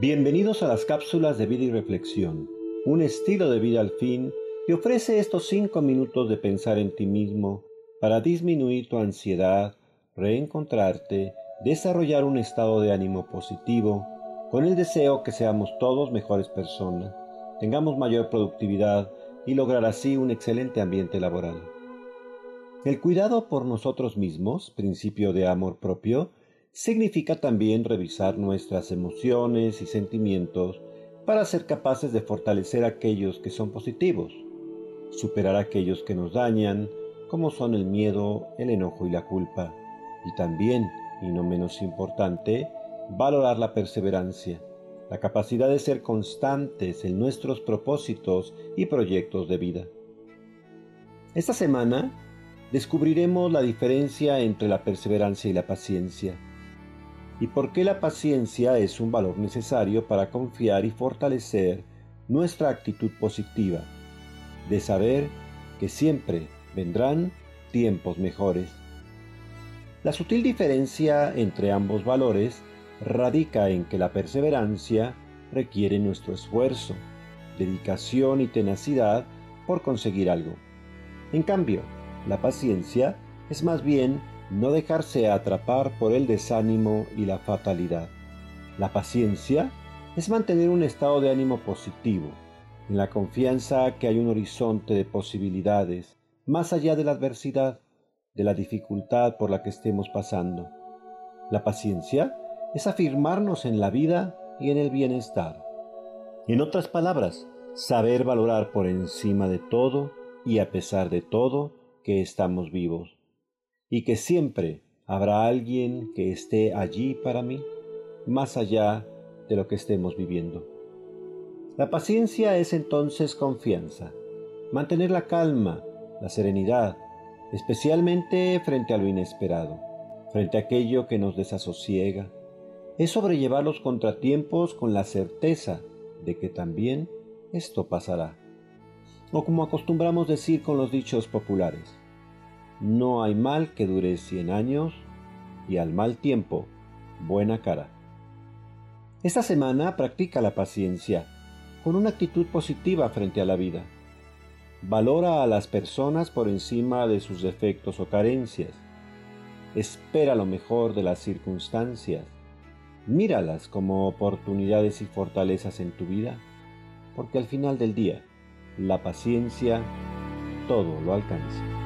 Bienvenidos a las cápsulas de vida y reflexión, un estilo de vida al fin que ofrece estos cinco minutos de pensar en ti mismo para disminuir tu ansiedad, reencontrarte, desarrollar un estado de ánimo positivo, con el deseo que seamos todos mejores personas, tengamos mayor productividad y lograr así un excelente ambiente laboral. El cuidado por nosotros mismos, principio de amor propio, significa también revisar nuestras emociones y sentimientos para ser capaces de fortalecer aquellos que son positivos, superar aquellos que nos dañan, como son el miedo, el enojo y la culpa, y también, y no menos importante, valorar la perseverancia, la capacidad de ser constantes en nuestros propósitos y proyectos de vida. Esta semana descubriremos la diferencia entre la perseverancia y la paciencia y por qué la paciencia es un valor necesario para confiar y fortalecer nuestra actitud positiva, de saber que siempre vendrán tiempos mejores. La sutil diferencia entre ambos valores radica en que la perseverancia requiere nuestro esfuerzo, dedicación y tenacidad por conseguir algo. En cambio, la paciencia es más bien no dejarse atrapar por el desánimo y la fatalidad. La paciencia es mantener un estado de ánimo positivo, en la confianza que hay un horizonte de posibilidades más allá de la adversidad, de la dificultad por la que estemos pasando. La paciencia es afirmarnos en la vida y en el bienestar. En otras palabras, saber valorar por encima de todo y a pesar de todo que estamos vivos y que siempre habrá alguien que esté allí para mí, más allá de lo que estemos viviendo. La paciencia es entonces confianza, mantener la calma, la serenidad, especialmente frente a lo inesperado, frente a aquello que nos desasosiega, es sobrellevar los contratiempos con la certeza de que también esto pasará. O como acostumbramos decir con los dichos populares, no hay mal que dure cien años y al mal tiempo, buena cara. Esta semana practica la paciencia con una actitud positiva frente a la vida. Valora a las personas por encima de sus defectos o carencias. Espera lo mejor de las circunstancias. Míralas como oportunidades y fortalezas en tu vida, porque al final del día, la paciencia todo lo alcanza.